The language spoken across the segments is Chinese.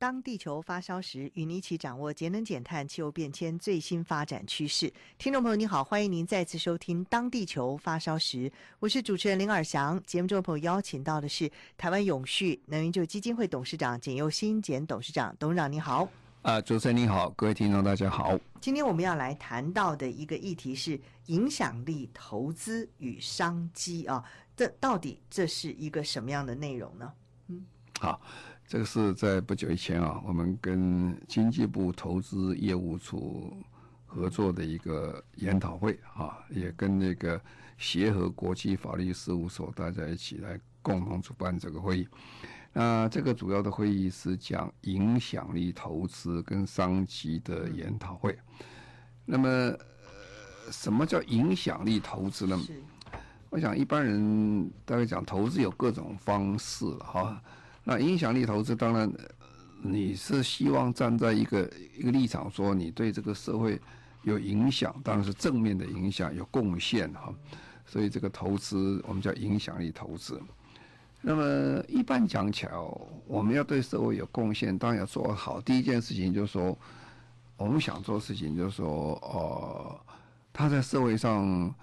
当地球发烧时，与你一起掌握节能减碳、气候变迁最新发展趋势。听众朋友，你好，欢迎您再次收听《当地球发烧时》，我是主持人林尔翔。节目中的朋友邀请到的是台湾永续能源就基金会董事长简佑新简董事长，董事长你好。啊，主持人你好，各位听众大家好。今天我们要来谈到的一个议题是影响力投资与商机啊，这到底这是一个什么样的内容呢？嗯，好。这个是在不久以前啊，我们跟经济部投资业务处合作的一个研讨会啊，也跟那个协和国际法律事务所大家一起来共同主办这个会议。那这个主要的会议是讲影响力投资跟商机的研讨会。那么，什么叫影响力投资呢？我想一般人大概讲投资有各种方式了哈。那影响力投资，当然你是希望站在一个一个立场，说你对这个社会有影响，当然是正面的影响，有贡献哈。所以这个投资我们叫影响力投资。那么一般讲起来，我们要对社会有贡献，当然要做好。第一件事情就是说，我们想做事情就是说，呃，他在社会上，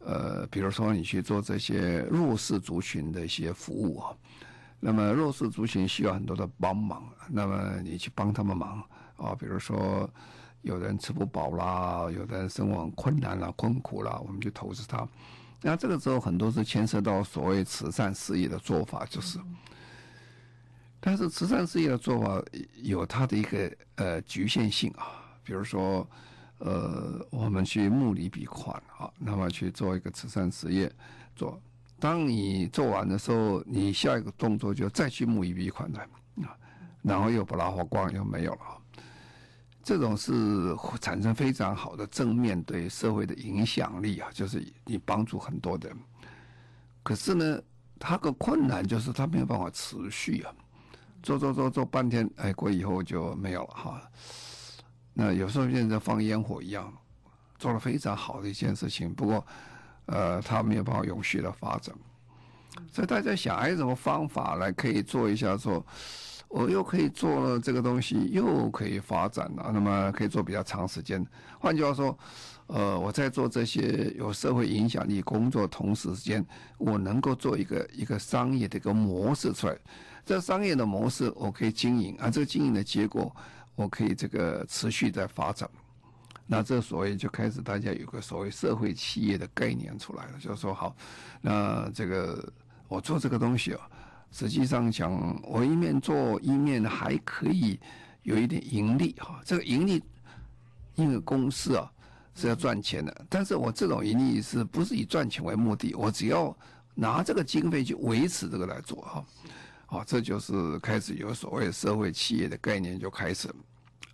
呃，比如说你去做这些弱势族群的一些服务啊。那么弱势族群需要很多的帮忙，那么你去帮他们忙啊，比如说有人吃不饱啦，有的人生活困难啦、困苦啦，我们就投资他。那这个时候很多是牵涉到所谓慈善事业的做法，就是，但是慈善事业的做法有它的一个呃局限性啊，比如说呃我们去募一笔款啊，那么去做一个慈善事业做。当你做完的时候，你下一个动作就再去募一笔款来啊，然后又把它花光，又没有了。这种是产生非常好的正面对社会的影响力啊，就是你帮助很多人。可是呢，它个困难就是它没有办法持续啊，做做做做半天，哎，过以后就没有了哈。那有时候变成放烟火一样，做了非常好的一件事情，不过。呃，它没有办法永续的发展，所以大家想，还有，什么方法来可以做一下说，我又可以做了这个东西，又可以发展了，那么可以做比较长时间。换句话说，呃，我在做这些有社会影响力工作同时间，我能够做一个一个商业的一个模式出来。这商业的模式我可以经营，啊，这个经营的结果我可以这个持续在发展。那这所谓就开始，大家有个所谓社会企业的概念出来了，就是说好，那这个我做这个东西啊，实际上讲，我一面做一面还可以有一点盈利哈。这个盈利，因为公司啊是要赚钱的，但是我这种盈利是不是以赚钱为目的？我只要拿这个经费去维持这个来做哈，好，这就是开始有所谓社会企业的概念就开始了。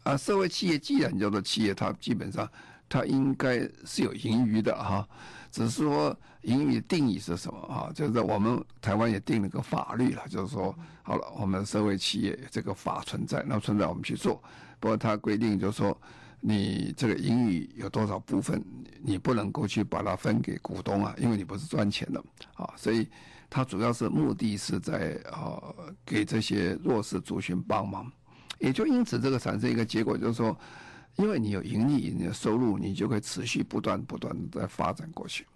啊，社会企业既然叫做企业，它基本上它应该是有盈余的哈，只是说盈余的定义是什么哈？就是我们台湾也定了个法律了，就是说好了，我们社会企业这个法存在，那存在我们去做。不过它规定就是说，你这个盈余有多少部分，你不能够去把它分给股东啊，因为你不是赚钱的啊，所以它主要是目的是在啊给这些弱势族群帮忙。也就因此，这个产生一个结果，就是说，因为你有盈利，你的收入，你就会持续不断不断的在发展过去。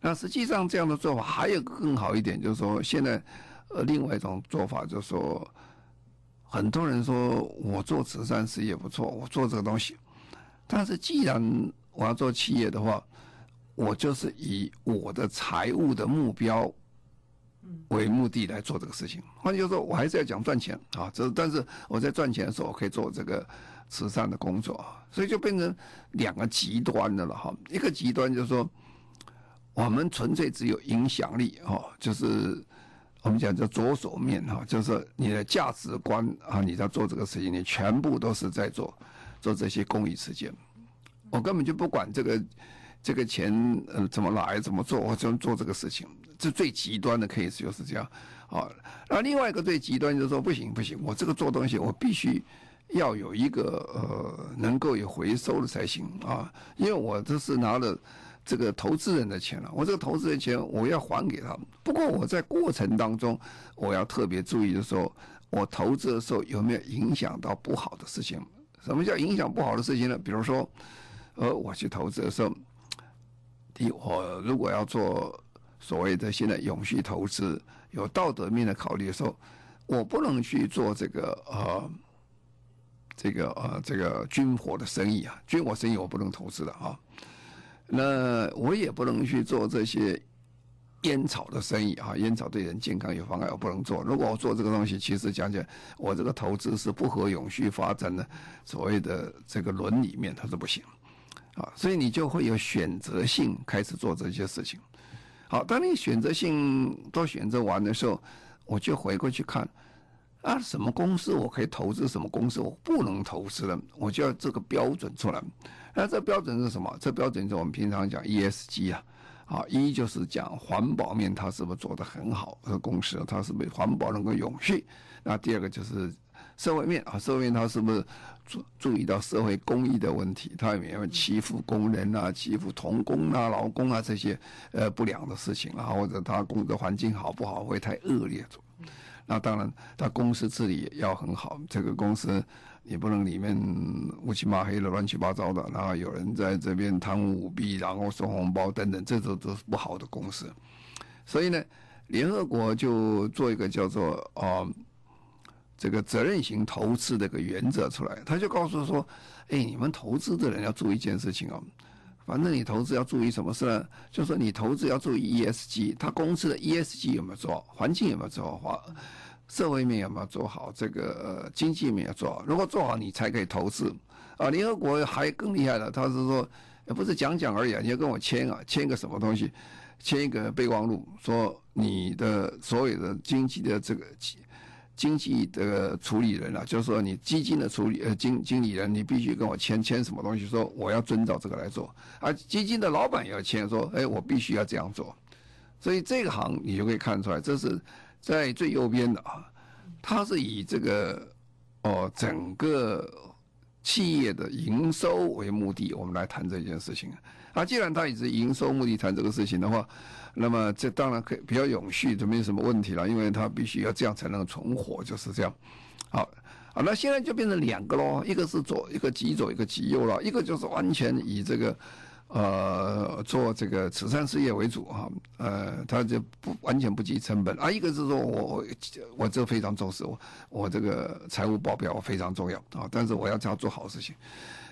那实际上这样的做法还有更好一点，就是说，现在呃，另外一种做法就是说，很多人说我做慈善事业不错，我做这个东西，但是既然我要做企业的话，我就是以我的财务的目标。为目的来做这个事情，换句话说，我还是要讲赚钱啊。这但是我在赚钱的时候，我可以做这个慈善的工作。所以就变成两个极端的了哈。一个极端就是说，我们纯粹只有影响力哈，就是我们讲叫左手面哈，就是你的价值观啊，你在做这个事情，你全部都是在做做这些公益事件。我根本就不管这个这个钱呃怎么来怎么做，我就做这个事情。这最极端的 case 就是这样啊。那另外一个最极端就是说不行不行，我这个做东西我必须要有一个呃能够有回收的才行啊，因为我这是拿了。这个投资人的钱了，我这个投资人钱我要还给他们。不过我在过程当中，我要特别注意的时候，我投资的时候有没有影响到不好的事情？什么叫影响不好的事情呢？比如说，呃，我去投资的时候，第，我如果要做所谓的现在永续投资，有道德面的考虑的时候，我不能去做这个呃，这个呃，这个军火的生意啊，军火生意我不能投资的啊。那我也不能去做这些烟草的生意啊，烟草对人健康有妨碍，我不能做。如果我做这个东西，其实讲讲，我这个投资是不合永续发展的所谓的这个伦理面，它是不行啊。所以你就会有选择性开始做这些事情。好，当你选择性都选择完的时候，我就回过去看啊，什么公司我可以投资，什么公司我不能投资的，我就要这个标准出来。那这标准是什么？这标准是我们平常讲 ESG 啊，啊，一就是讲环保面，它是不是做得很好？这个公司它是不是环保能够永续？那第二个就是社会面啊，社会面它是不是注注意到社会公益的问题？他有没有欺负工人啊、欺负童工啊、劳工啊这些呃不良的事情啊？或者他工作环境好不好？会太恶劣？那当然，他公司治理也要很好。这个公司。你不能里面乌漆嘛黑的乱七八糟的，然后有人在这边贪污舞弊，然后收红包等等，这都都是不好的公司。所以呢，联合国就做一个叫做啊、这个责任型投资的个原则出来，他就告诉说，哎，你们投资的人要注意一件事情哦，反正你投资要注意什么事呢？就是说你投资要注意 ESG，他公司的 ESG 有没有做好，环境有没有做好。社会面有没有做好？这个，经济面要做好。如果做好，你才可以投资。啊，联合国还更厉害了，他是说，不是讲讲而已啊，你要跟我签啊，签个什么东西？签一个备忘录，说你的所有的经济的这个经济的处理人啊，就是说你基金的处理呃经经理人，你必须跟我签签什么东西？说我要遵照这个来做。而基金的老板也要签，说，哎，我必须要这样做。所以这个行你就可以看出来，这是。在最右边的啊，它是以这个哦整个企业的营收为目的，我们来谈这件事情啊。既然它以这营收目的谈这个事情的话，那么这当然可以比较永续，就没什么问题了，因为它必须要这样才能存活，就是这样。好，好，那现在就变成两个喽，一个是左，一个极左，一个极右了，一个就是完全以这个。呃，做这个慈善事业为主哈，呃，他就不完全不计成本啊。一个是说我我这非常重视我我这个财务报表非常重要啊，但是我要这样做好事情。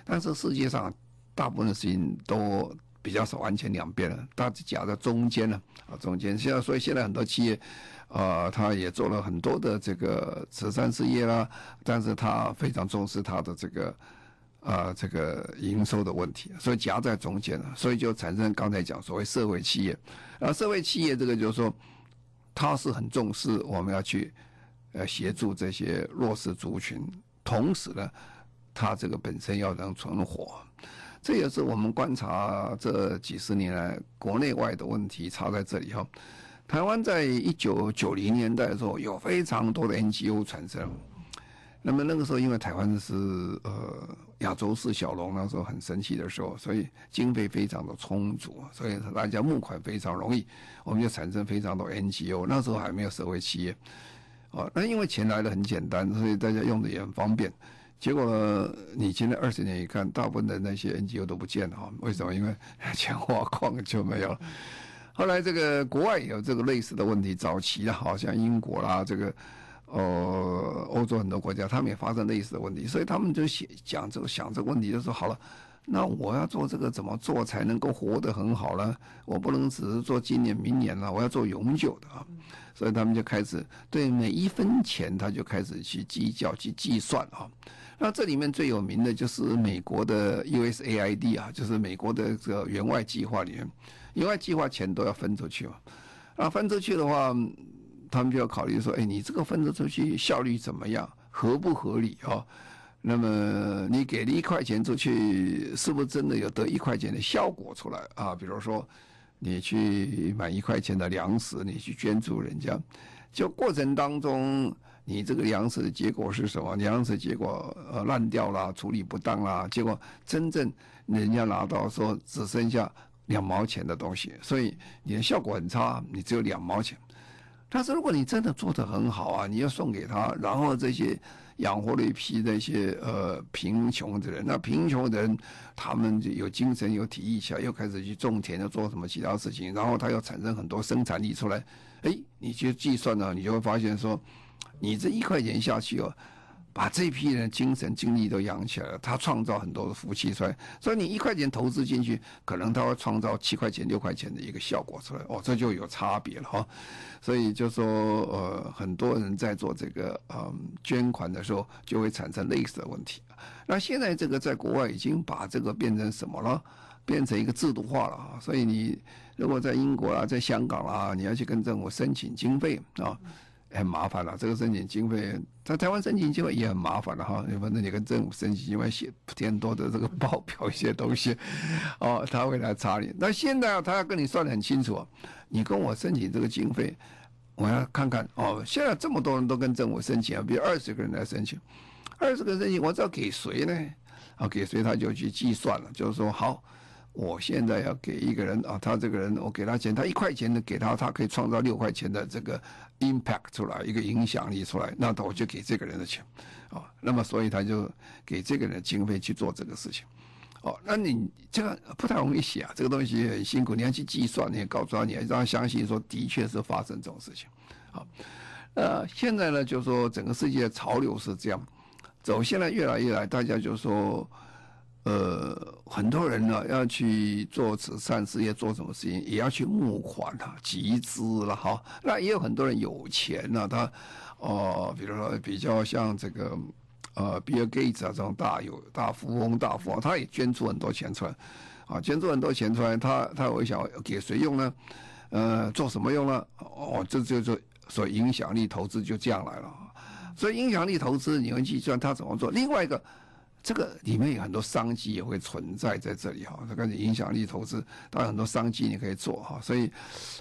但是世界上大部分的事情都比较少完全两边了，大致夹在中间呢啊，中间。现在所以现在很多企业啊，他也做了很多的这个慈善事业啦，但是他非常重视他的这个。啊，这个营收的问题，所以夹在中间了，所以就产生刚才讲所谓社会企业。啊社会企业这个就是说，他是很重视我们要去呃协助这些弱势族群，同时呢，他这个本身要能存活。这也是我们观察这几十年来国内外的问题差在这里哈。台湾在一九九零年代的时候，有非常多的 NGO 产生。那么那个时候，因为台湾是呃亚洲四小龙那时候很神奇的时候，所以经费非常的充足，所以大家募款非常容易，我们就产生非常多 NGO。那时候还没有社会企业，哦，那因为钱来的很简单，所以大家用的也很方便。结果你今天二十年一看，大部分的那些 NGO 都不见了哈，为什么？因为钱花光就没有了。后来这个国外也有这个类似的问题，早期啊，好像英国啦这个。呃，欧洲很多国家，他们也发生类似的问题，所以他们就想讲这个想这个问题，就说好了，那我要做这个怎么做才能够活得很好呢？我不能只是做今年、明年了，我要做永久的啊！所以他们就开始对每一分钱，他就开始去计较、去计算啊。那这里面最有名的就是美国的 USAID 啊，就是美国的这个援外计划里面，援外计划钱都要分出去嘛，啊，分出去的话。他们就要考虑说，哎，你这个分得出去效率怎么样，合不合理啊？那么你给了一块钱出去，是不是真的有得一块钱的效果出来啊？比如说，你去买一块钱的粮食，你去捐助人家，就过程当中，你这个粮食的结果是什么？粮食结果呃烂掉了，处理不当啦，结果真正人家拿到说只剩下两毛钱的东西，所以你的效果很差，你只有两毛钱。但是如果你真的做得很好啊，你要送给他，然后这些。养活了一批那些呃贫穷的人，那贫穷的人，他们就有精神有体力起来，又开始去种田，又做什么其他事情，然后他又产生很多生产力出来，哎，你去计算呢，你就会发现说，你这一块钱下去哦。把这批人精神精力都养起来了，他创造很多的福气出来，所以你一块钱投资进去，可能他会创造七块钱、六块钱的一个效果出来，哦，这就有差别了哈。所以就说，呃，很多人在做这个嗯捐款的时候，就会产生类似的问题。那现在这个在国外已经把这个变成什么了？变成一个制度化了啊。所以你如果在英国啊，在香港啊，你要去跟政府申请经费啊。很麻烦了，这个申请经费在台湾申请经费也很麻烦了哈。你反正你跟政府申请，因为写填多的这个报表一些东西，哦，他会来查你。那现在他要跟你算得很清楚，你跟我申请这个经费，我要看看哦。现在这么多人都跟政府申请啊，比如二十个人来申请，二十个人申请，我知道给谁呢？啊，给谁他就去计算了，就是说好。我现在要给一个人啊，他这个人我给他钱，他一块钱的给他，他可以创造六块钱的这个 impact 出来，一个影响力出来，那我就给这个人的钱，啊，那么所以他就给这个人经费去做这个事情，哦，那你这个不太容易写啊，这个东西很辛苦，你要去计算，你也告诉他，你要让他相信说的确是发生这种事情，好，呃，现在呢，就是说整个世界的潮流是这样走，现在越来越来，大家就说。呃，很多人呢要去做慈善事业，做什么事情也要去募款啊，集资了哈。那也有很多人有钱呢，他哦、比如说比较像这个呃，比尔盖茨啊这种大有大富翁、大富翁，他也捐出很多钱出来，啊，捐出很多钱出来，他他会想给谁用呢？呃，做什么用呢？哦，这就就所影响力投资就这样来了。所以影响力投资你会计算他怎么做。另外一个。这个里面有很多商机也会存在在这里哈，这个影响力投资，当然很多商机你可以做哈，所以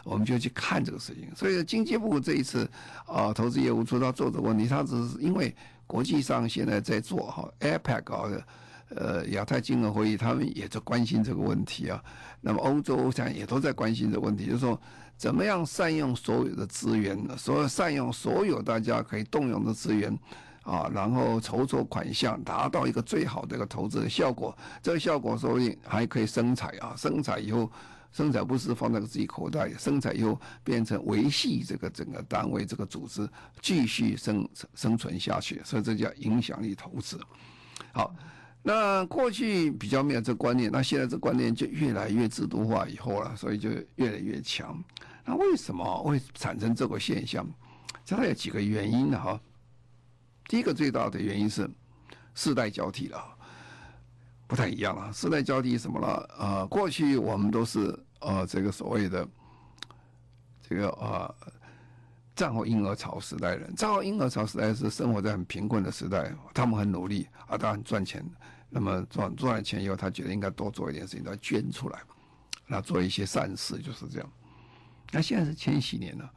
我们就去看这个事情。所以经济部这一次啊，投资业务出他做这个问题，他只是因为国际上现在在做哈，APEC 啊呃亚太经合会议，他们也在关心这个问题啊。那么欧洲现在也都在关心这个问题，就是说怎么样善用所有的资源呢，所有善用所有大家可以动用的资源。啊，然后筹措款项，达到一个最好的一个投资的效果。这个效果说不定还可以生财啊，生财以后，生财不是放在自己口袋，生财以后变成维系这个整个单位这个组织继续生生存下去，所以这叫影响力投资。好，那过去比较没有这观念，那现在这观念就越来越制度化以后了，所以就越来越强。那为什么会产生这个现象？这它有几个原因呢？哈。第一个最大的原因是世代交替了，不太一样了。世代交替什么了？啊、呃，过去我们都是呃这个所谓的这个呃战后婴儿潮时代人。战后婴儿潮时代是生活在很贫困的时代，他们很努力啊，他很赚钱。那么赚赚了钱以后，他觉得应该多做一点事情，他捐出来，那做一些善事，就是这样。那现在是千禧年了。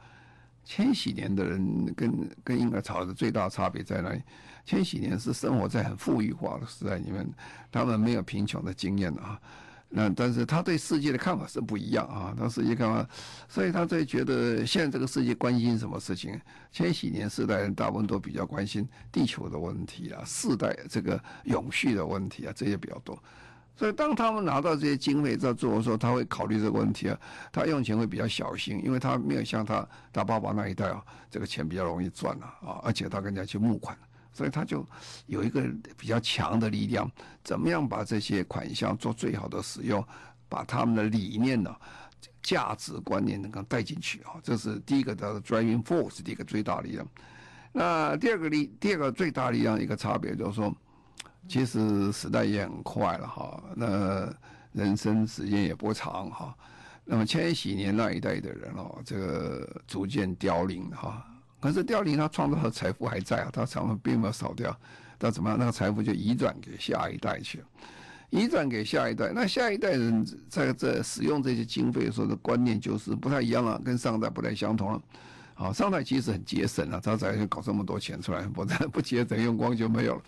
千禧年的人跟跟婴儿潮的最大差别在哪里？千禧年是生活在很富裕化的时代里面，他们没有贫穷的经验啊。那但是他对世界的看法是不一样啊，他世界看法，所以他在觉得现在这个世界关心什么事情？千禧年世代人大部分都比较关心地球的问题啊，世代这个永续的问题啊，这些比较多。所以，当他们拿到这些经费在做的时候，他会考虑这个问题啊。他用钱会比较小心，因为他没有像他他爸爸那一代啊，这个钱比较容易赚了啊，而且他跟人家去募款，所以他就有一个比较强的力量，怎么样把这些款项做最好的使用，把他们的理念呢、价值观念能够带进去啊。这是第一个叫做 driving force，第一个最大力量。那第二个力，第二个最大力量一个差别就是说。其实时代也很快了哈，那人生时间也不长哈，那么千禧年那一代的人哦，这个逐渐凋零哈。可是凋零，他创造的财富还在啊，他财富并没有少掉。那怎么样？那个财富就移转给下一代去了，移转给下一代。那下一代人在这使用这些经费的时候的观念就是不太一样了，跟上代不太相同了。好，上代其实很节省啊，他才搞这么多钱出来，不然 不节省用光就没有了。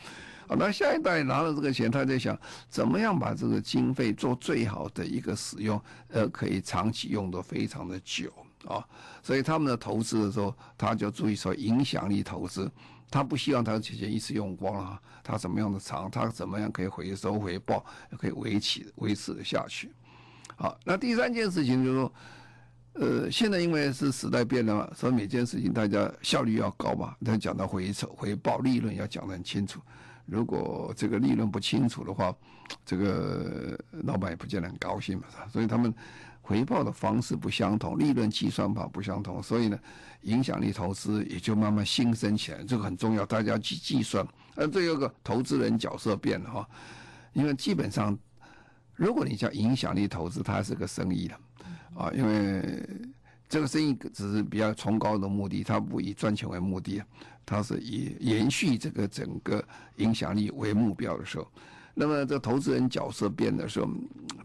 好，那下一代拿了这个钱，他在想怎么样把这个经费做最好的一个使用，呃，可以长期用的非常的久啊。所以他们的投资的时候，他就注意说影响力投资，他不希望他的钱一次用光了，他怎么样的长，他怎么样可以回收回报，可以维持维持的下去。好，那第三件事情就是说。呃，现在因为是时代变了嘛，所以每件事情大家效率要高嘛。他讲到回收、回报、利润要讲得很清楚。如果这个利润不清楚的话，这个老板也不见得很高兴嘛，所以他们回报的方式不相同，利润计算法不相同，所以呢，影响力投资也就慢慢兴盛起来。这个很重要，大家去计算。呃，这有个投资人角色变了哈，因为基本上，如果你叫影响力投资，它是个生意的。啊，因为这个生意只是比较崇高的目的，它不以赚钱为目的，它是以延续这个整个影响力为目标的时候，那么这投资人角色变的时候，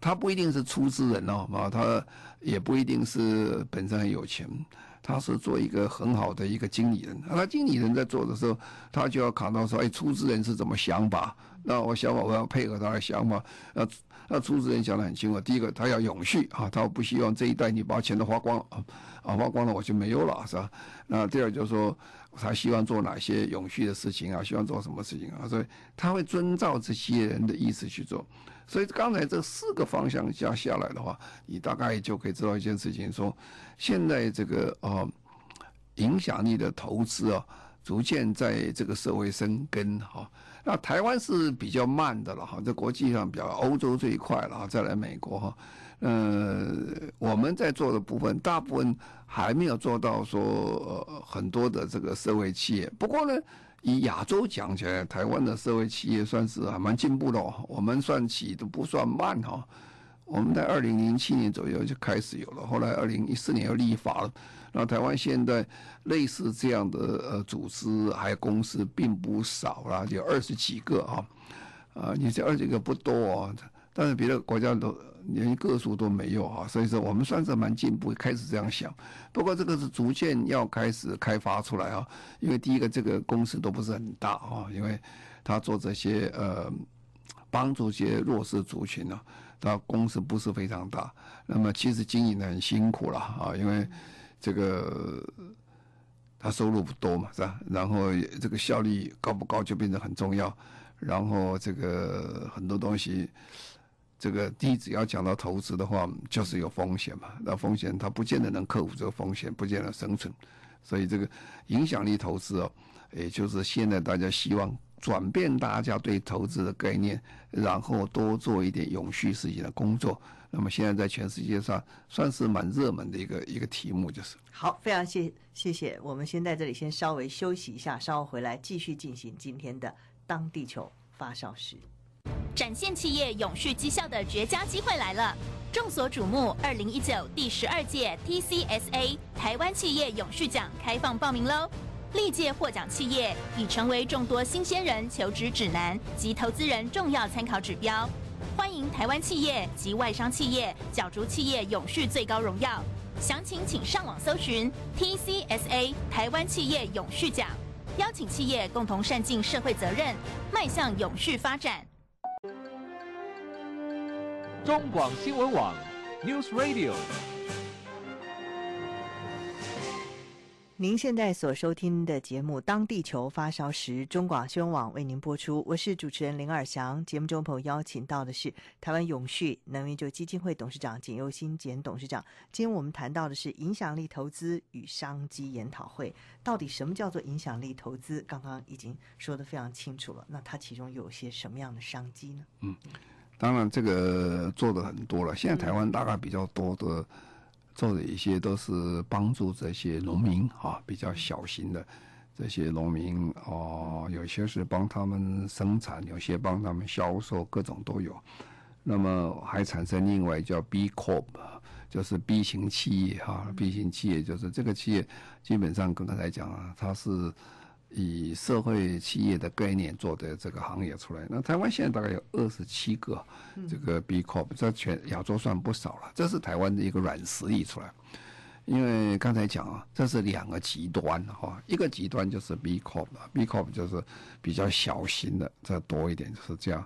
他不一定是出资人哦，啊，他也不一定是本身很有钱，他是做一个很好的一个经理人，那经理人在做的时候，他就要考到说，哎，出资人是怎么想法？那我想法我要配合他的想法，那。那出资人讲得很清楚，第一个他要永续啊，他不希望这一代你把钱都花光了，啊花光了我就没有了，是吧？那第二就是说，他希望做哪些永续的事情啊，希望做什么事情啊，所以他会遵照这些人的意思去做。所以刚才这四个方向加下来的话，你大概就可以知道一件事情，说现在这个啊影响力的投资啊，逐渐在这个社会生根哈。那台湾是比较慢的了哈，在国际上比较欧洲这一块了哈，再来美国哈，呃，我们在做的部分大部分还没有做到说很多的这个社会企业。不过呢，以亚洲讲起来，台湾的社会企业算是还蛮进步的哦，我们算起都不算慢哈。我们在二零零七年左右就开始有了，后来二零一四年又立法了。那台湾现在类似这样的呃组织还有公司并不少啦，有二十几个啊，啊，你这二十几个不多啊，但是别的国家都连个数都没有啊，所以说我们算是蛮进步，开始这样想。不过这个是逐渐要开始开发出来啊，因为第一个这个公司都不是很大啊，因为他做这些呃帮助些弱势族群呢，那公司不是非常大，那么其实经营的很辛苦了啊，因为。这个他收入不多嘛，是吧？然后这个效率高不高就变得很重要。然后这个很多东西，这个第一只要讲到投资的话，就是有风险嘛。那风险他不见得能克服这个风险，不见得生存。所以这个影响力投资哦，也就是现在大家希望转变大家对投资的概念，然后多做一点永续事情的工作。那么现在在全世界上算是蛮热门的一个一个题目，就是。好，非常谢谢谢，我们先在这里先稍微休息一下，稍后回来继续进行今天的当地球发烧时，展现企业永续绩效的绝佳机会来了。众所瞩目，二零一九第十二届 TCSA 台湾企业永续奖开放报名喽！历届获奖企业已成为众多新鲜人求职指南及投资人重要参考指标。欢迎台湾企业及外商企业角逐企业永续最高荣耀，详情请上网搜寻 TCSA 台湾企业永续奖，邀请企业共同善尽社会责任，迈向永续发展。中广新闻网 News Radio。您现在所收听的节目《当地球发烧时》，中广新闻网为您播出。我是主持人林尔祥。节目中朋友邀请到的是台湾永续能源就基金会董事长简又新简董事长。今天我们谈到的是影响力投资与商机研讨会。到底什么叫做影响力投资？刚刚已经说得非常清楚了。那它其中有些什么样的商机呢？嗯，当然这个做的很多了。现在台湾大概比较多的。做的一些都是帮助这些农民啊，比较小型的这些农民哦，有些是帮他们生产，有些帮他们销售，各种都有。那么还产生另外叫 B Corp，就是 B 型企业哈，B 型企业就是这个企业基本上跟刚才讲啊，它是以社会企业的概念做的这个行业出来。那台湾现在大概有二十七个这个 B Corp，在全亚洲算不少了。这是台湾的一个软实力出来。因为刚才讲啊，这是两个极端哈，一个极端就是 B Corp，B Corp 就是比较小型的，这多一点就是这样。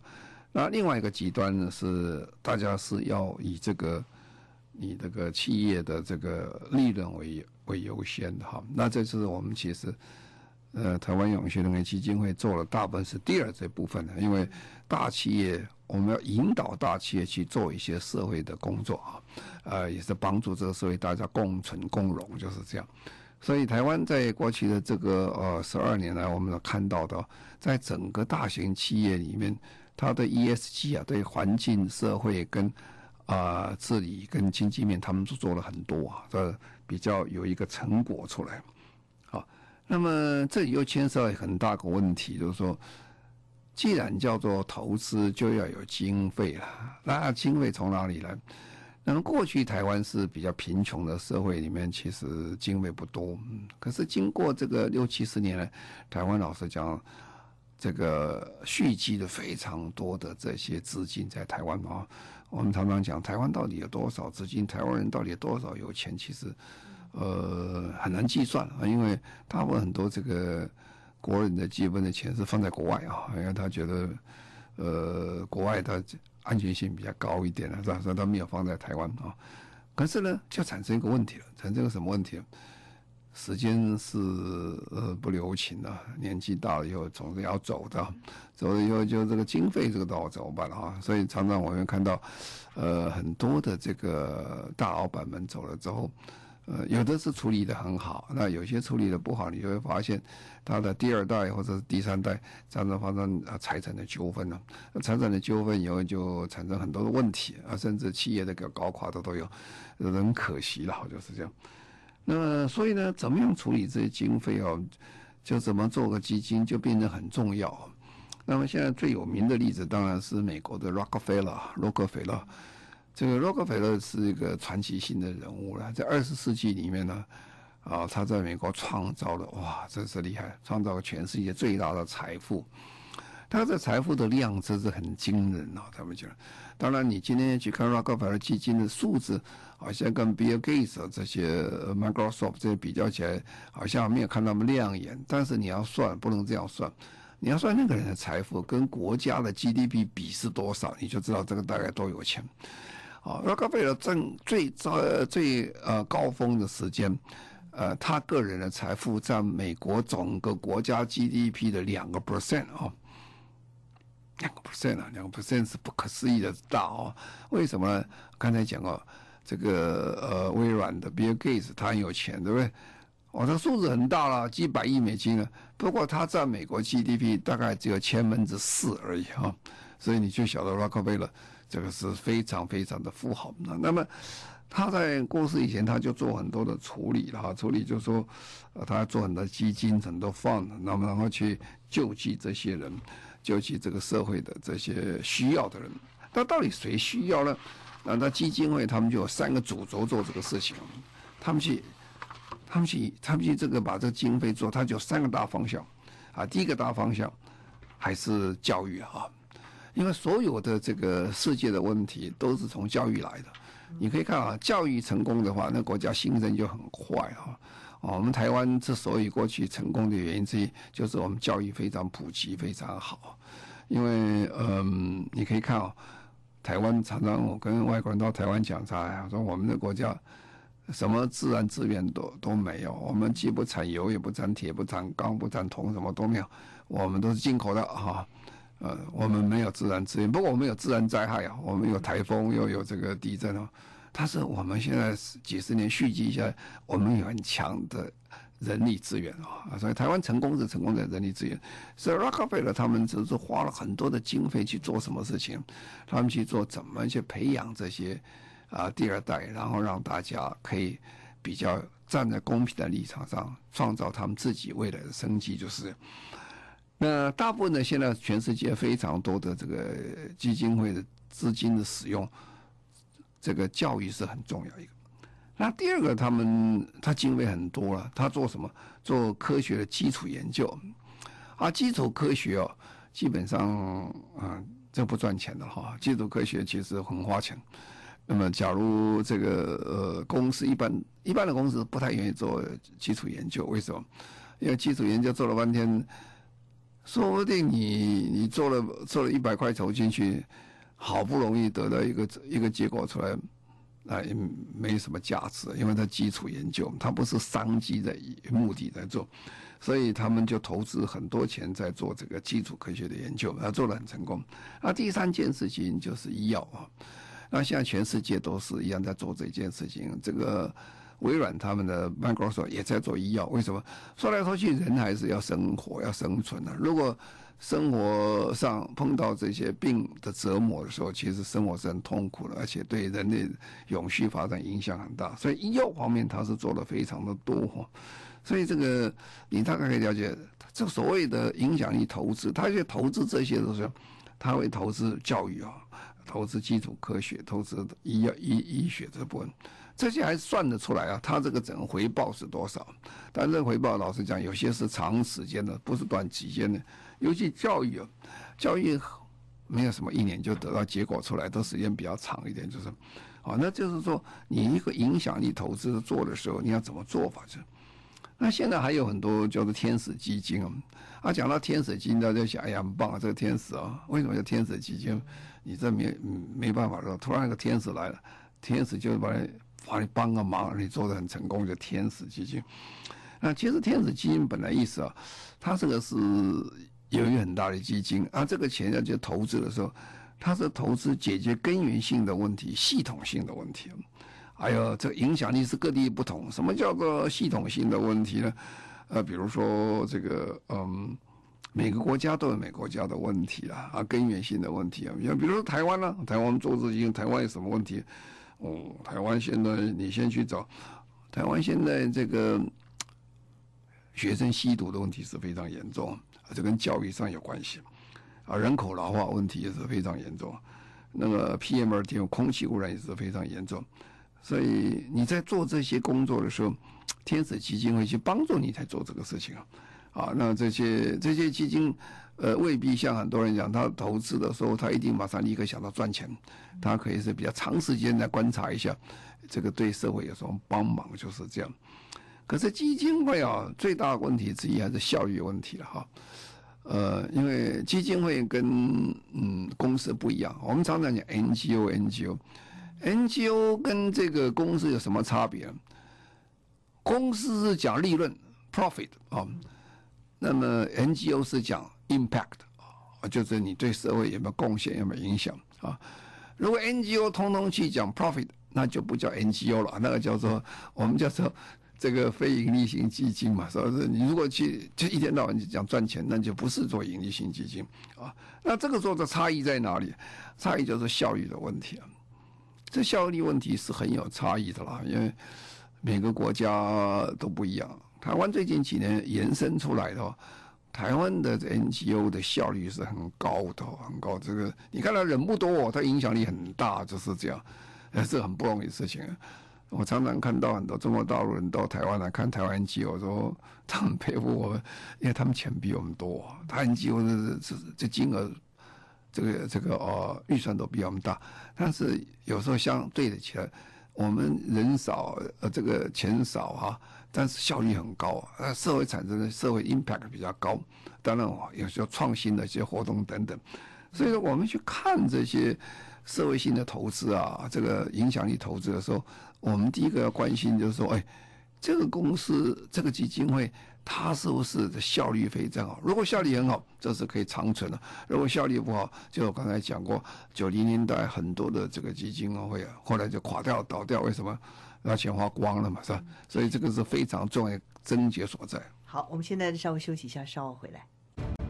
那另外一个极端呢是大家是要以这个你这个企业的这个利润为为优先的哈。那这是我们其实呃台湾永续能源基金会做了大部分是第二这部分的，因为大企业。我们要引导大企业去做一些社会的工作啊，呃，也是帮助这个社会大家共存共荣，就是这样。所以台湾在过去的这个呃十二年来，我们看到的，在整个大型企业里面，它的 ESG 啊，对环境、社会跟啊、治理跟经济面，他们都做了很多啊，这比较有一个成果出来。那么这里又牵涉很大个问题，就是说。既然叫做投资，就要有经费了。那经费从哪里来？那么过去台湾是比较贫穷的社会，里面其实经费不多。可是经过这个六七十年来，台湾老实讲，这个蓄积了非常多的这些资金在台湾啊。我们常常讲，台湾到底有多少资金？台湾人到底有多少有钱？其实，呃，很难计算啊，因为大部分很多这个。国人的基本的钱是放在国外啊，因为他觉得，呃，国外的安全性比较高一点啊，是吧？所以他没有放在台湾啊。可是呢，就产生一个问题了，产生个什么问题？时间是呃不留情的，年纪大了以后总是要走的，走了以后就这个经费这个到怎么办啊？所以常常我们看到，呃，很多的这个大老板们走了之后。呃，有的是处理得很好，那有些处理得不好，你就会发现他的第二代或者是第三代常常发生啊财产的纠纷呢。财产的纠纷以后就产生很多的问题啊，甚至企业的个搞垮的都有，很可惜了，就是这样。那么所以呢，怎么样处理这些经费哦，就怎么做个基金就变得很重要。那么现在最有名的例子当然是美国的 Rockefeller，洛克菲勒。这个洛克菲勒是一个传奇性的人物了，在二十世纪里面呢，啊，他在美国创造了哇，真是厉害，创造了全世界最大的财富。他的财富的量真是很惊人啊，他们讲。当然，你今天去看洛克菲勒基金的数字，好像跟 Bill Gates 这些 Microsoft 这些比较起来，好像没有看那么亮眼。但是你要算，不能这样算，你要算那个人的财富跟国家的 GDP 比是多少，你就知道这个大概多有钱。啊，洛克菲勒正最最最呃高峰的时间，呃，他个人的财富占美国整个国家 GDP 的两个 percent 啊，两个 percent 啊，两个 percent 是不可思议的大哦。为什么呢？刚才讲过，这个呃微软的 Bill Gates 他很有钱，对不对？哦，他数字很大了，几百亿美金了。不过他占美国 GDP 大概只有千分之四而已啊，所以你就晓得洛克菲勒。这个是非常非常的富豪。那那么他在过世以前，他就做很多的处理了哈，处理就是说，他做很多基金，很多 fund，那么然后去救济这些人，救济这个社会的这些需要的人。那到底谁需要呢？那那基金会他们就有三个主轴做这个事情，他们去，他们去，他们去这个把这个经费做，他就三个大方向啊。第一个大方向还是教育哈。因为所有的这个世界的问题都是从教育来的，你可以看啊，教育成功的话，那国家兴盛就很快啊。我们台湾之所以过去成功的原因之一，就是我们教育非常普及，非常好。因为嗯，你可以看啊，台湾常常我跟外国人到台湾讲啥，说我们的国家什么自然资源都都没有，我们既不产油，也不产铁，不产钢，不产铜，什么都没有，我们都是进口的哈。呃，我们没有自然资源，不过我们有自然灾害啊，我们有台风，又有这个地震啊。但是我们现在几十年蓄积下，我们有很强的人力资源啊。所以台湾成功是成功在人力资源。所以 Rockefeller 他们只是花了很多的经费去做什么事情？他们去做怎么去培养这些啊第二代，然后让大家可以比较站在公平的立场上，创造他们自己未来的生计，就是。那大部分呢，现在全世界非常多的这个基金会的资金的使用，这个教育是很重要一个。那第二个，他们他经费很多了，他做什么？做科学的基础研究，啊，基础科学哦，基本上啊，这不赚钱的哈。基础科学其实很花钱。那么，假如这个呃公司一般一般的公司不太愿意做基础研究，为什么？因为基础研究做了半天，说不定你你做了做了一百块投进去，好不容易得到一个一个结果出来，啊，也没什么价值，因为它基础研究，它不是商机的目的在做，所以他们就投资很多钱在做这个基础科学的研究，他做得很成功。那第三件事情就是医药啊，那现在全世界都是一样在做这件事情，这个。微软他们的 Microsoft 也在做医药，为什么？说来说去，人还是要生活，要生存的、如果生活上碰到这些病的折磨的时候，其实生活是很痛苦的，而且对人类永续发展影响很大。所以医药方面，它是做的非常的多哈。所以这个你大概可以了解，这所谓的影响力投资，他就投资这些的时候，他会投资教育啊，投资基础科学，投资医药医医学这部分。这些还算得出来啊，他这个整个回报是多少？但这个回报老实讲，有些是长时间的，不是短期间的。尤其教育啊，教育没有什么一年就得到结果出来，都时间比较长一点，就是，啊，那就是说你一个影响力投资做的时候，你要怎么做法？就，那现在还有很多叫做天使基金啊，啊，讲到天使基金，大家想，哎呀，很棒啊，这个天使啊，为什么叫天使基金？你这没没办法说，突然一个天使来了，天使就把帮你帮个忙，你做的很成功，叫天使基金。那其实天使基金本来意思啊，它这个是有一个很大的基金，啊，这个钱要去投资的时候，它是投资解决根源性的问题、系统性的问题。还有这影响力是各地不同。什么叫做系统性的问题呢？呃，比如说这个，嗯，每个国家都有每个国家的问题啊，啊，根源性的问题啊。像比如说台湾呢，台湾做基金，台湾有什么问题？哦，台湾现在你先去找，台湾现在这个学生吸毒的问题是非常严重，这跟教育上有关系，啊，人口老化问题也是非常严重，那个 PM2.5 空气污染也是非常严重，所以你在做这些工作的时候，天使基金会去帮助你在做这个事情啊，啊，那这些这些基金。呃，未必像很多人讲，他投资的时候，他一定马上立刻想到赚钱，他可以是比较长时间来观察一下，这个对社会有什么帮忙，就是这样。可是基金会啊，最大问题之一还是效率问题了哈。呃，因为基金会跟嗯公司不一样，我们常常讲 NGO，NGO，NGO 跟这个公司有什么差别？公司是讲利润 profit 啊，那么 NGO 是讲。Impact 啊，就是你对社会有没有贡献，有没有影响啊？如果 NGO 通通去讲 profit，那就不叫 NGO 了，那个叫做我们叫做这个非营利型基金嘛，是不是？你如果去就一天到晚就讲赚钱，那就不是做营利型基金啊。那这个时候的差异在哪里？差异就是效率的问题啊。这效率问题是很有差异的啦，因为每个国家都不一样。台湾最近几年延伸出来的。台湾的 NGO 的效率是很高的，很高。这个你看他人不多，他影响力很大，就是这样，呃，是很不容易的事情。我常常看到很多中国大陆人到台湾来看台湾 NGO，我说他们佩服我们，因为他们钱比我们多，他 NGO 的这这金额，这个这个呃预算都比我们大，但是有时候相对的起来，我们人少，呃，这个钱少哈。但是效率很高，呃，社会产生的社会 impact 比较高，当然有时候创新的一些活动等等，所以说我们去看这些社会性的投资啊，这个影响力投资的时候，我们第一个要关心就是说，哎，这个公司这个基金会它是不是效率非常好？如果效率很好，这是可以长存的；如果效率不好，就我刚才讲过，九零年代很多的这个基金会啊后来就垮掉倒掉，为什么？那钱花光了嘛，是吧？所以这个是非常重要症结所在。好，我们现在稍微休息一下，稍后回来。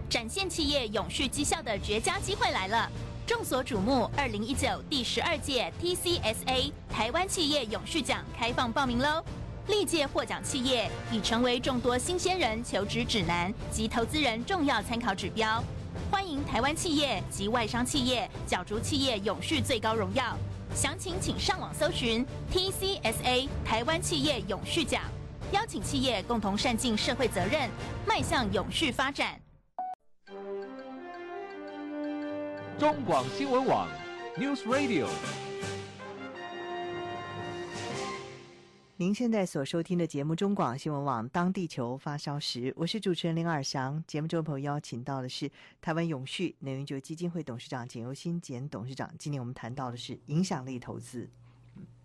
展现企业永续绩效的绝佳机会来了！众所瞩目，二零一九第十二届 TCSA 台湾企业永续奖开放报名喽！历届获奖企业已成为众多新鲜人求职指南及投资人重要参考指标。欢迎台湾企业及外商企业角逐企业永续最高荣耀。详情请上网搜寻 TCSA 台湾企业永续奖，邀请企业共同善尽社会责任，迈向永续发展。中广新闻网 News Radio。您现在所收听的节目《中广新闻网》，当地球发烧时，我是主持人林尔祥。节目中朋友邀请到的是台湾永续能源基金会董事长简尤新简董事长。今天我们谈到的是影响力投资。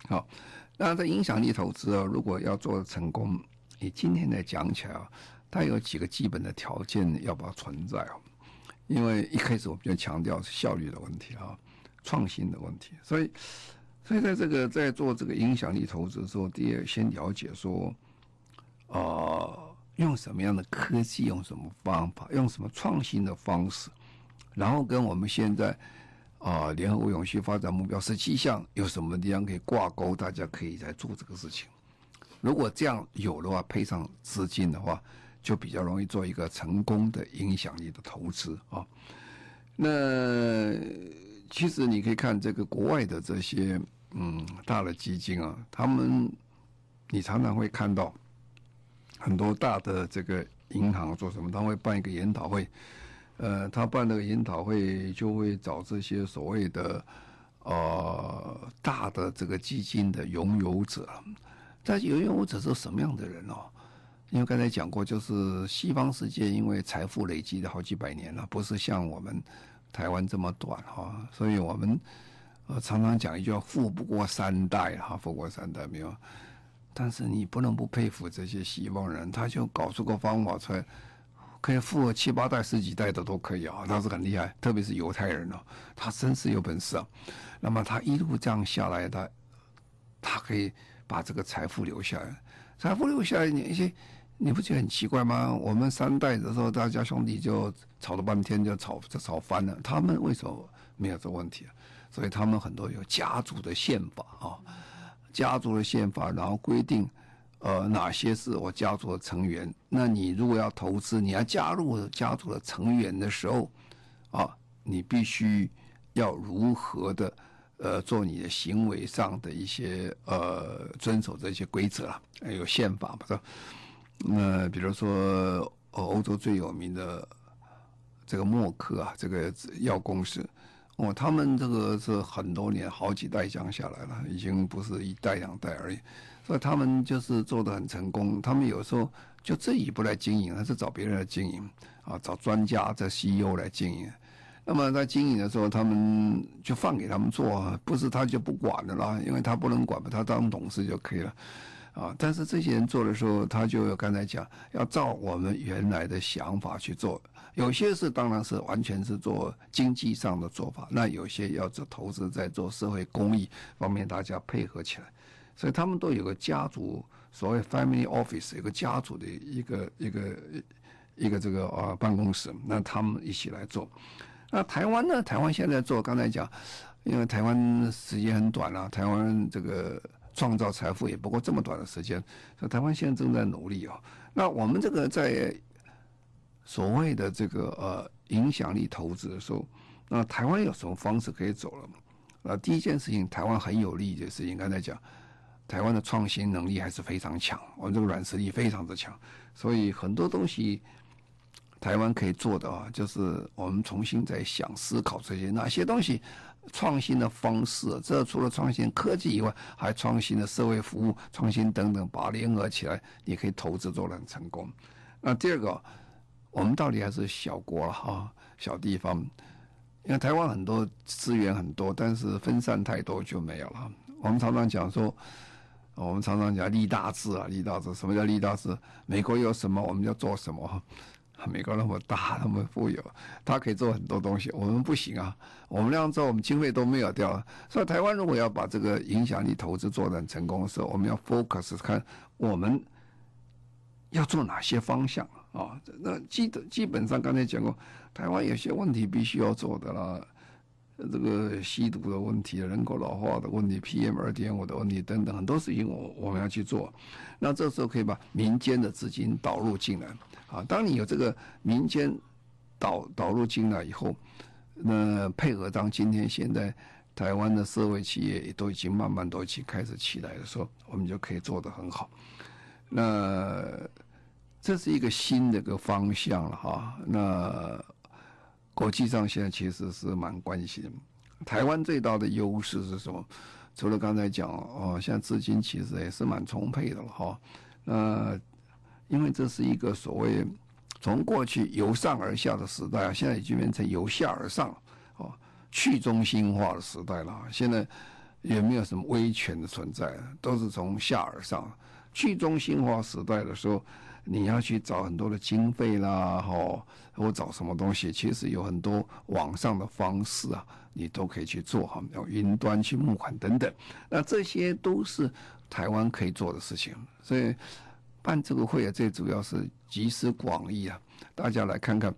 好，那这影响力投资啊，如果要做成功，以今天来讲起来啊，它有几个基本的条件要把它存在哦。因为一开始我们就强调是效率的问题啊，创新的问题，所以。所以，在这个在做这个影响力投资的时候，第二先了解说，呃，用什么样的科技，用什么方法，用什么创新的方式，然后跟我们现在啊、联合国永续发展目标十七项有什么地方可以挂钩，大家可以来做这个事情。如果这样有的话，配上资金的话，就比较容易做一个成功的影响力的投资啊。那其实你可以看这个国外的这些。嗯，大的基金啊，他们你常常会看到很多大的这个银行做什么？他会办一个研讨会，呃，他办那个研讨会就会找这些所谓的呃大的这个基金的拥有者。但是拥有者是什么样的人哦？因为刚才讲过，就是西方世界因为财富累积了好几百年了，不是像我们台湾这么短哈，所以我们。呃，常常讲一句话，富不过三代哈，富过三代没有。但是你不能不佩服这些西方人，他就搞出个方法出来，可以富七八代、十几代的都可以啊，他是很厉害。特别是犹太人哦，他真是有本事啊。那么他一路这样下来，他他可以把这个财富留下来，财富留下来，你一些你不觉得很奇怪吗？我们三代的时候，大家兄弟就吵了半天，就吵就吵翻了。他们为什么没有这问题啊？所以他们很多有家族的宪法啊，家族的宪法，然后规定，呃，哪些是我家族的成员。那你如果要投资，你要加入家族的成员的时候，啊，你必须要如何的，呃，做你的行为上的一些呃，遵守这些规则啊，有宪法嘛，是吧？那比如说，欧洲最有名的这个默克啊，这个药公司。哦，他们这个是很多年，好几代讲下来了，已经不是一代两代而已，所以他们就是做的很成功。他们有时候就自己不来经营，还是找别人来经营，啊，找专家、在 CEO 来经营。那么在经营的时候，他们就放给他们做，不是他就不管的啦，因为他不能管嘛，他当董事就可以了，啊。但是这些人做的时候，他就刚才讲，要照我们原来的想法去做。有些是当然是完全是做经济上的做法，那有些要做投资，在做社会公益方面，大家配合起来，所以他们都有个家族，所谓 family office，有个家族的一个一个一个这个啊办公室，那他们一起来做。那台湾呢？台湾现在做，刚才讲，因为台湾时间很短了，啊，台湾这个创造财富也不过这么短的时间，所以台湾现在正在努力啊。那我们这个在。所谓的这个呃影响力投资的时候，那台湾有什么方式可以走了吗？呃，第一件事情，台湾很有利的事情，刚才讲，台湾的创新能力还是非常强，我们这个软实力非常的强，所以很多东西台湾可以做的啊，就是我们重新在想思考这些哪些东西创新的方式，这除了创新科技以外，还创新的社会服务、创新等等，把联合起来，你可以投资做得很成功。那第二个。我们到底还是小国了哈，小地方，因为台湾很多资源很多，但是分散太多就没有了。我们常常讲说，我们常常讲立大志啊，立大志。什么叫立大志？美国有什么，我们要做什么。美国那么大，那么富有，他可以做很多东西，我们不行啊。我们那样做，我们经费都没有掉。所以台湾如果要把这个影响力投资做得很成功的时候，我们要 focus 看我们要做哪些方向。啊、那基基本上刚才讲过，台湾有些问题必须要做的啦，这个吸毒的问题、人口老化的问题、PM 二点五的问题等等很多事情，我我们要去做。那这时候可以把民间的资金导入进来。啊，当你有这个民间导导入进来以后，那配合当今天现在台湾的社会企业也都已经慢慢都已经开始起来的时候，我们就可以做得很好。那这是一个新的个方向了哈。那国际上现在其实是蛮关心台湾最大的优势是什么？除了刚才讲哦，现在资金其实也是蛮充沛的了哈。那因为这是一个所谓从过去由上而下的时代啊，现在已经变成由下而上哦，去中心化的时代了。现在也没有什么威权的存在，都是从下而上。去中心化时代的时候，你要去找很多的经费啦，哈，或找什么东西，其实有很多网上的方式啊，你都可以去做哈，用云端去募款等等。那这些都是台湾可以做的事情。所以办这个会啊，最主要是集思广益啊，大家来看看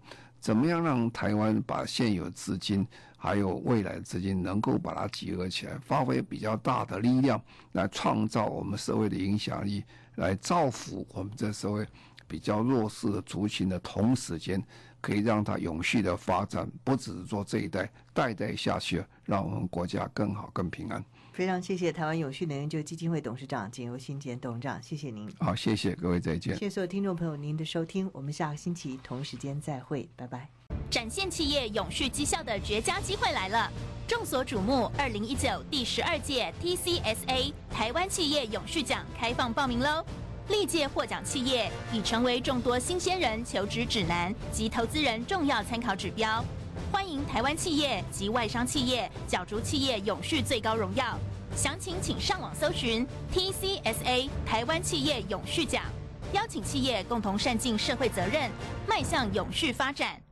怎么样让台湾把现有资金还有未来资金能够把它集合起来，发挥比较大的力量，来创造我们社会的影响力，来造福我们这社会比较弱势的族群的同时间，可以让它永续的发展，不只是做这一代，代代下去，让我们国家更好、更平安。非常谢谢台湾永续能源基金会董事长简尤新简董事长，谢谢您。好，谢谢各位，再见。谢谢所有听众朋友您的收听，我们下个星期同时间再会，拜拜。展现企业永续绩效的绝佳机会来了！众所瞩目，二零一九第十二届 TCSA 台湾企业永续奖开放报名喽！历届获奖企业已成为众多新鲜人求职指南及投资人重要参考指标。欢迎台湾企业及外商企业角逐企业永续最高荣耀。详情请上网搜寻 TCSA 台湾企业永续奖，邀请企业共同善尽社会责任，迈向永续发展。